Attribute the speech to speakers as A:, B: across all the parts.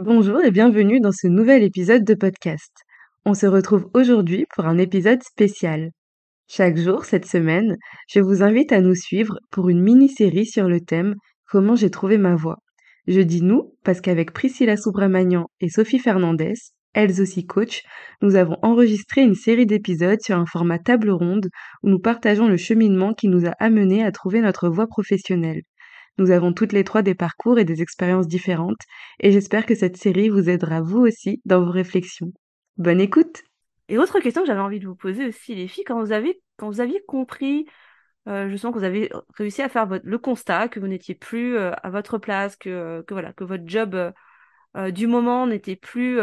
A: Bonjour et bienvenue dans ce nouvel épisode de podcast. On se retrouve aujourd'hui pour un épisode spécial. Chaque jour cette semaine, je vous invite à nous suivre pour une mini-série sur le thème Comment j'ai trouvé ma voix. Je dis nous parce qu'avec Priscilla Subramanian et Sophie Fernandez, elles aussi coach, nous avons enregistré une série d'épisodes sur un format table ronde où nous partageons le cheminement qui nous a amenés à trouver notre voie professionnelle. Nous avons toutes les trois des parcours et des expériences différentes, et j'espère que cette série vous aidera vous aussi dans vos réflexions. Bonne écoute
B: Et autre question que j'avais envie de vous poser aussi, les filles, quand vous, avez, aviez compris, euh, je sens que vous avez réussi à faire le constat que vous n'étiez plus euh, à votre place, que, que, voilà, que votre job euh, du moment n'était plus,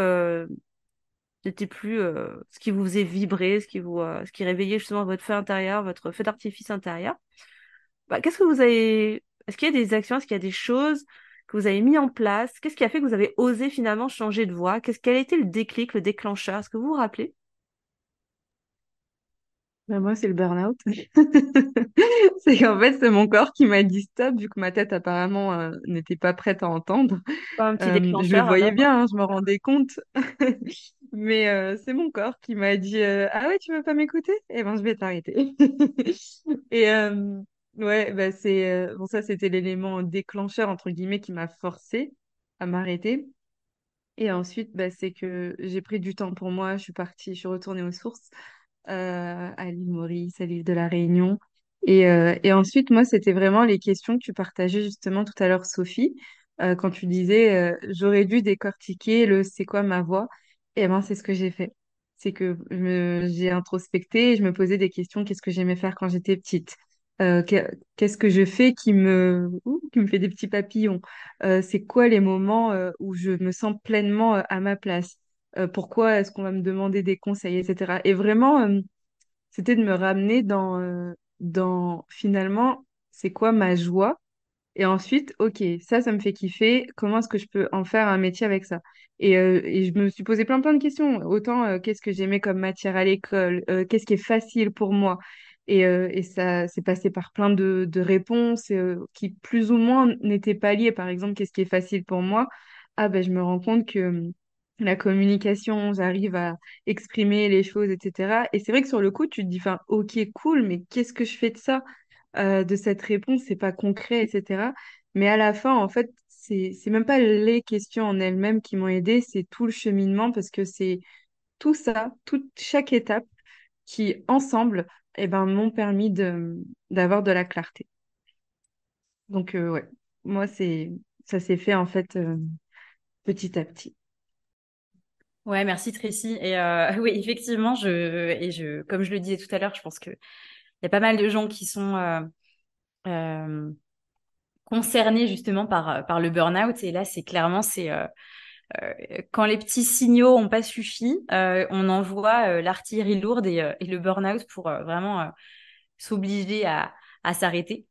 B: n'était plus ce qui vous faisait vibrer, ce qui, vous, ce réveillait justement votre feu intérieur, votre feu d'artifice intérieur. Bah, Qu'est-ce que vous avez est-ce qu'il y a des actions, est-ce qu'il y a des choses que vous avez mis en place? Qu'est-ce qui a fait que vous avez osé finalement changer de voie? Qu'est-ce Quel a été le déclic, le déclencheur? Est-ce que vous vous rappelez?
A: Ben moi, c'est le burn-out. c'est qu'en fait, c'est mon corps qui m'a dit stop, vu que ma tête apparemment euh, n'était pas prête à entendre.
B: Pas un petit
A: Euh, je le voyais
B: alors
A: bien, hein, je me rendais compte. Mais euh, c'est mon corps qui m'a dit Ah ouais, tu veux pas m'écouter? Eh ben, je vais t'arrêter. Et euh, ouais, bah, c'est euh, bon, ça, c'était l'élément déclencheur, entre guillemets, qui m'a forcé à m'arrêter. Et ensuite, bah, c'est que j'ai pris du temps pour moi, je suis partie, je suis retournée aux sources euh, à l'île Maurice, à l'île de la Réunion. Et, euh, et ensuite, moi, c'était vraiment les questions que tu partageais justement tout à l'heure, Sophie, quand tu disais j'aurais dû décortiquer le c'est quoi ma voix. Et ben, c'est ce que j'ai fait. C'est que j'ai introspecté, et je me posais des questions, qu'est-ce que j'aimais faire quand j'étais petite? Euh, que- qu'est-ce que je fais qui me, qui me fait des petits papillons? Euh, c'est quoi les moments euh, où je me sens pleinement à ma place? Pourquoi est-ce qu'on va me demander des conseils, etc. Et vraiment, c'était de me ramener dans, dans finalement, c'est quoi ma joie? Et ensuite, ok, ça, ça me fait kiffer. Comment est-ce que je peux en faire un métier avec ça? Et, et je me suis posé plein plein de questions. Autant qu'est-ce que j'aimais comme matière à l'école, qu'est-ce qui est facile pour moi? Et, euh, et ça s'est passé par plein de, de réponses euh, qui plus ou moins n'étaient pas liées. Par exemple, qu'est-ce qui est facile pour moi? Ah ben je me rends compte que hum, la communication, j'arrive à exprimer les choses, etc. Et c'est vrai que sur le coup, tu te dis, enfin, ok, cool, mais qu'est-ce que je fais de ça? euh, de cette réponse, c'est pas concret, etc. Mais à la fin, en fait, c'est même pas les questions en elles-mêmes qui m'ont aidé, c'est tout le cheminement parce que c'est tout ça, toute chaque étape qui ensemble, eh ben, m'ont permis d'avoir de la clarté. Donc euh, ouais, moi c'est ça s'est fait en fait euh, petit à petit.
C: Ouais, merci Tracy. Et euh, oui, effectivement, je, et je, comme je le disais tout à l'heure, je pense qu'il y a pas mal de gens qui sont euh, concernés justement par, par le burn-out. Et là, c'est clairement, c'est quand les petits signaux n'ont pas suffi, euh, on envoie euh, l'artillerie lourde et, euh, le burn-out pour euh, vraiment euh, s'obliger à, s'arrêter.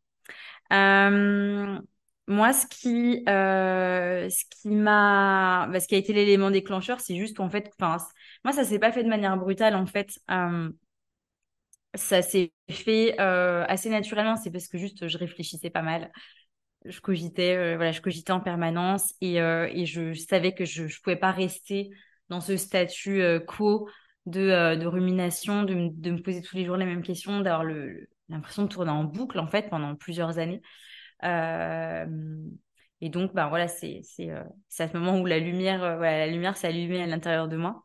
C: Euh, moi, ce qui, euh, ce qui m'a, bah, ce qui a été l'élément déclencheur, c'est juste qu'en fait, moi, ça s'est pas fait de manière brutale, en fait. Euh, ça s'est fait euh, assez naturellement. C'est parce que juste, je réfléchissais pas mal. Je cogitais, euh, voilà, je cogitais en permanence et, euh, et je savais que je, je pouvais pas rester dans ce statut euh, quo de, de rumination, de, de me poser tous les jours les mêmes questions, d'avoir l'impression de tourner en boucle, en fait, pendant plusieurs années. Et donc, ben voilà, c'est à ce moment où la lumière, voilà, la lumière s'est allumée à l'intérieur de moi.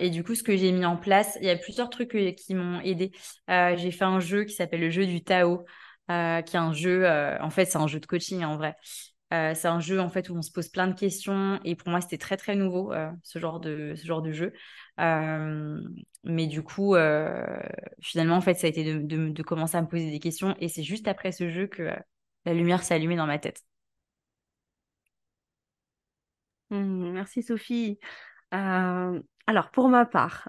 C: Et du coup, ce que j'ai mis en place, il y a plusieurs trucs qui m'ont aidé. J'ai fait un jeu qui s'appelle le jeu du Tao, euh, qui est un jeu, euh, en fait, c'est un jeu de coaching en vrai. Euh, c'est un jeu en fait où on se pose plein de questions et pour moi c'était très très nouveau ce genre de ce genre de jeu. Mais du coup finalement en fait ça a été de, de, commencer à me poser des questions et c'est juste après ce jeu que la lumière s'est allumée dans ma tête.
B: Hmm, Merci Sophie. Alors pour ma part,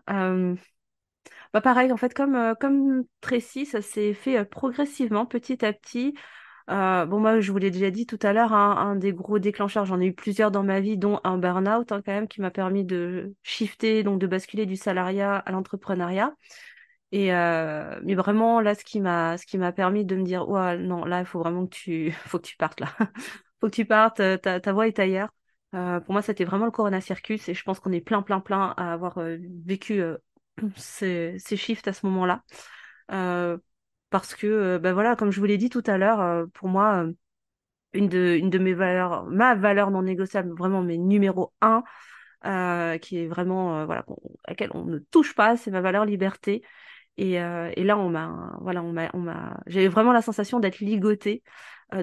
B: bah pareil en fait comme euh, comme Tracy, ça s'est fait euh, progressivement, petit à petit. Euh, bon moi je vous l'ai déjà dit tout à l'heure, hein, un des gros déclencheurs, j'en ai eu plusieurs dans ma vie, dont un burn-out hein, quand même qui m'a permis de shifter, donc de basculer du salariat à l'entrepreneuriat. Et mais vraiment là ce qui m'a ce qui m'a permis de me dire ouais non là il faut vraiment que tu faut que tu partes là faut que tu partes, ta, ta voix est ailleurs. pour moi, c'était vraiment le Corona Circus et je pense qu'on est plein, plein, plein à avoir vécu ces, ces shifts à ce moment-là. parce que, ben voilà, comme je vous l'ai dit tout à l'heure, pour moi, une de, une de mes valeurs, ma valeur non négociable, vraiment mes numéro un, euh, qui est vraiment euh, voilà à laquelle on ne touche pas, c'est ma valeur liberté. Et, euh, et là, on m'a voilà, on m'a, on m'a, j'ai vraiment la sensation d'être ligotée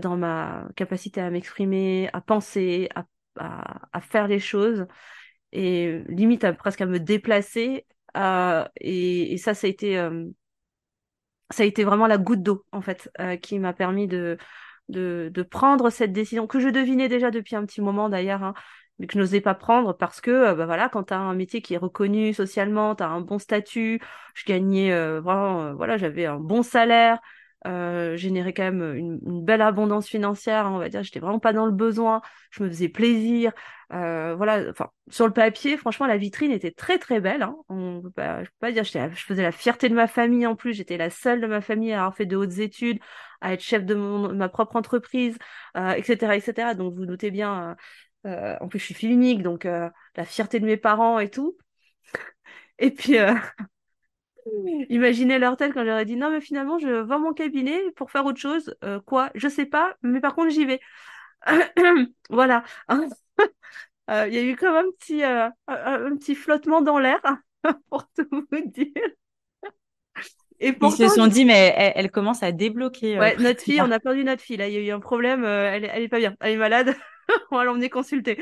B: dans ma capacité à m'exprimer, à penser, à, à, à, faire les choses, et limite à, presque à me déplacer. Et, et ça, ça a été ça a été vraiment la goutte d'eau en fait qui m'a permis de de, de, prendre cette décision que je devinais déjà depuis un petit moment d'ailleurs, hein, mais que je n'osais pas prendre parce que euh, bah voilà, quand tu as un métier qui est reconnu socialement, tu as un bon statut, je gagnais euh, vraiment, euh, voilà, j'avais un bon salaire, euh, générais quand même une, belle abondance financière, on va dire, j'étais vraiment pas dans le besoin, je me faisais plaisir, euh, voilà, enfin sur le papier, franchement, la vitrine était très très belle. Hein, on peut pas, je peux dire, je faisais la fierté de ma famille en plus, j'étais la seule de ma famille à avoir fait de hautes études, à être chef de mon, ma propre entreprise, euh, etc., etc. Donc vous doutez bien. Euh, en plus, je suis fille unique, donc la fierté de mes parents et tout. Et puis, Imaginez leur tête quand j'aurais dit non, mais finalement, je vends mon cabinet pour faire autre chose. Euh, quoi? Je sais pas, mais par contre, j'y vais. voilà. Euh, il y a eu comme un petit, euh, un, petit flottement dans l'air, pour tout vous dire.
C: Et Ils se sont dit, mais elle, commence à débloquer.
B: Ouais, notre fille, on a perdu notre fille. Là, il y a eu un problème. elle, elle est pas bien. Elle est malade. on va l'emmener consulter.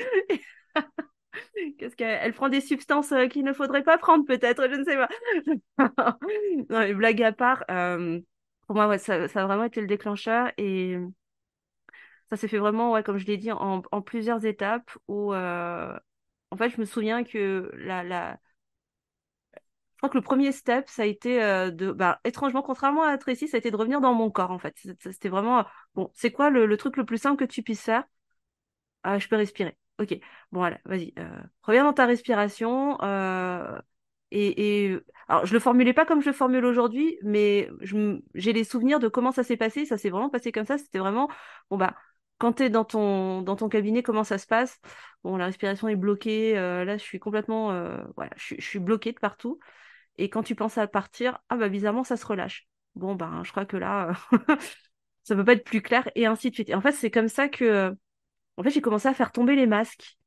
B: Qu'est-ce qu'elle prend des substances euh, qu'il ne faudrait pas prendre, peut-être, je ne sais pas. non, mais blague à part, euh, pour moi, ouais, ça, ça, a vraiment été le déclencheur et ça s'est fait vraiment, ouais, comme je l'ai dit, en, plusieurs étapes où, euh, en fait, je me souviens que la, la... Je crois que le premier step, ça a été de, bah, étrangement, contrairement à Tracy, ça a été de revenir dans mon corps, en fait. C'était vraiment, bon, c'est quoi le, le, truc le plus simple que tu puisses faire? Ah, Je peux respirer. Ok, bon, voilà, vas-y. Euh, reviens dans ta respiration. Euh, et, et, alors, je le formulais pas comme je le formule aujourd'hui, mais j'ai les souvenirs de comment ça s'est passé. Ça s'est vraiment passé comme ça. C'était vraiment, bon, bah, quand tu dans ton, dans ton cabinet, comment ça se passe? Bon, la respiration est bloquée. Euh, là, je suis complètement, voilà, je, je suis bloquée de partout. Et quand tu penses à partir, ah, bah, bizarrement, ça se relâche. Bon, bah, je crois que là, ça peut pas être plus clair, et ainsi de suite. Et en fait, c'est comme ça que en fait, j'ai commencé à faire tomber les masques.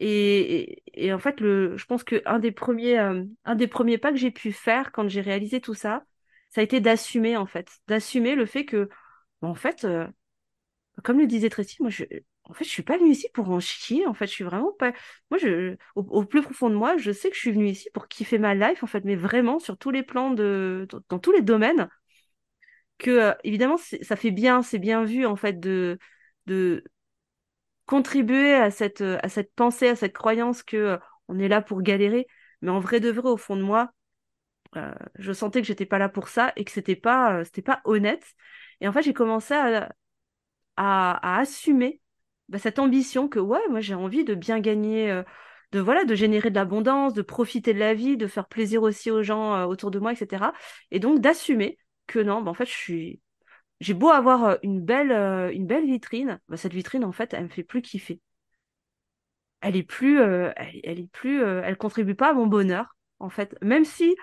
B: Et, en fait, je pense qu'un des premiers, euh, un des premiers pas que j'ai pu faire quand j'ai réalisé tout ça, ça a été d'assumer, en fait, d'assumer le fait que, en fait, euh, comme le disait Tracy, moi, je, en suis pas venue ici pour en chier. En fait, je suis vraiment pas. Moi, au, plus profond de moi, je sais que je suis venue ici pour kiffer ma life, en fait, mais vraiment sur tous les plans de, dans, tous les domaines. Que euh, évidemment, ça fait bien, c'est bien vu en fait de contribuer à cette, à cette pensée, à cette croyance que euh, on est là pour galérer. Mais en vrai de vrai, au fond de moi, euh, je sentais que j'étais pas là pour ça et que c'était pas, euh, c'était pas honnête. Et en fait, j'ai commencé à, à, assumer bah, cette ambition que ouais, moi j'ai envie de bien gagner, de voilà, de générer de l'abondance, de profiter de la vie, de faire plaisir aussi aux gens autour de moi, etc. Et donc d'assumer que non, bah, en fait, je suis, j'ai beau avoir euh, une belle, euh, une belle vitrine, bah, cette vitrine, en fait, elle me fait plus kiffer. Elle est plus, euh, elle, est plus, elle contribue pas à mon bonheur, en fait. Même si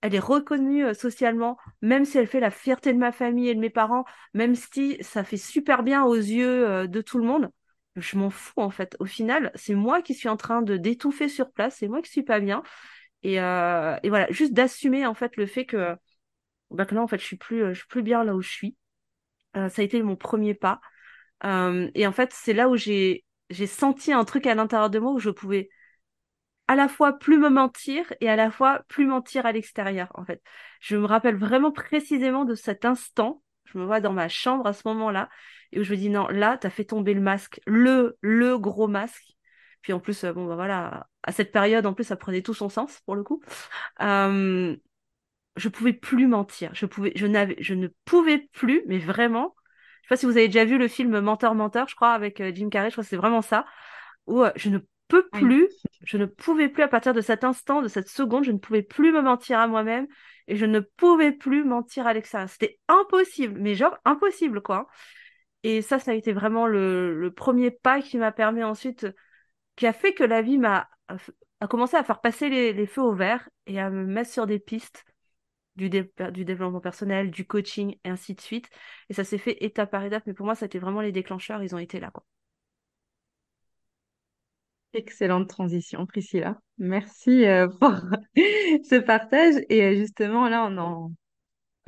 B: elle est reconnue socialement, même si elle fait la fierté de ma famille et de mes parents, même si ça fait super bien aux yeux de tout le monde, je m'en fous, en fait. Au final, c'est moi qui suis en train de d'étouffer sur place, c'est moi qui suis pas bien. Et, et voilà, juste d'assumer, en fait, le fait que maintenant, en fait, je suis plus, euh, suis plus bien là où je suis. Euh, ça a été mon premier pas. Euh, et en fait, c'est là où j'ai, senti un truc à l'intérieur de moi où je pouvais à la fois plus me mentir et à la fois plus mentir à l'extérieur, en fait. Je me rappelle vraiment précisément de cet instant. Je me vois dans ma chambre à ce moment-là et où je me dis non, là, tu as fait tomber le masque, le, le gros masque. Puis en plus, bon, bah voilà, à cette période, en plus, ça prenait tout son sens pour le coup. Je pouvais plus mentir. Je pouvais, je n'avais, je ne pouvais plus, mais vraiment. Je sais pas si vous avez déjà vu le film Menteur Menteur, je crois, avec euh, Jim Carrey. Je crois que c'est vraiment ça. Où euh, je ne peux plus, je ne pouvais plus à partir de cet instant, de cette seconde, je ne pouvais plus me mentir à moi-même et je ne pouvais plus mentir à l'extérieur. C'était impossible, mais genre impossible quoi. Et ça, ça a été vraiment le, le premier pas qui m'a permis ensuite, qui a fait que la vie m'a a commencé à faire passer les, les, feux au vert et à me mettre sur des pistes du, dé, du développement personnel, du coaching, et ainsi de suite. Et ça s'est fait étape par étape, mais pour moi, ça a été vraiment les déclencheurs, ils ont été là.
A: Excellente transition, Priscilla. Merci euh, pour ce partage. Et euh, justement, là, on en,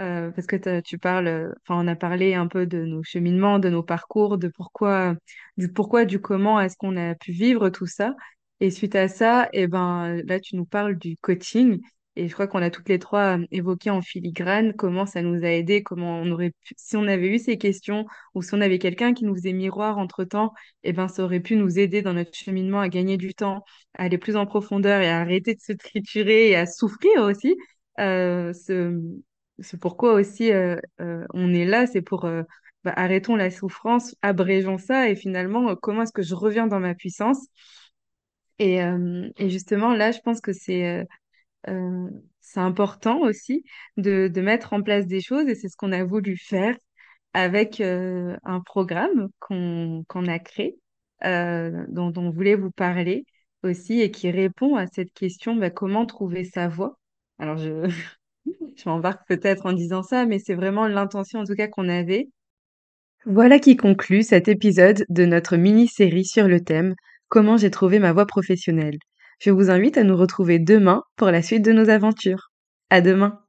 A: euh, parce que tu parles, enfin, on a parlé un peu de nos cheminements, de nos parcours, de pourquoi, du pourquoi, du comment est-ce qu'on a pu vivre tout ça. Et suite à ça, et ben, là, tu nous parles du coaching. Et je crois qu'on a toutes les trois évoqué en filigrane comment ça nous a aidé, comment on aurait pu, si on avait eu ces questions ou si on avait quelqu'un qui nous faisait miroir entre-temps, et ben, ça aurait pu nous aider dans notre cheminement à gagner du temps, à aller plus en profondeur et à arrêter de se triturer et à souffrir aussi. Euh, ce, c'est pourquoi aussi euh, euh, on est là, c'est pour euh, bah, arrêtons la souffrance, abrégeons ça et finalement comment est-ce que je reviens dans ma puissance? Et justement là, je pense que c'est c'est important aussi de, mettre en place des choses et c'est ce qu'on a voulu faire avec un programme qu'on a créé, dont, dont on voulait vous parler aussi et qui répond à cette question, bah, comment trouver sa voie? Alors je je m'embarque peut-être en disant ça, mais c'est vraiment l'intention en tout cas qu'on avait. Voilà qui conclut cet épisode de notre mini-série sur le thème Comment j'ai trouvé ma voie professionnelle. Je vous invite à nous retrouver demain pour la suite de nos aventures. À demain!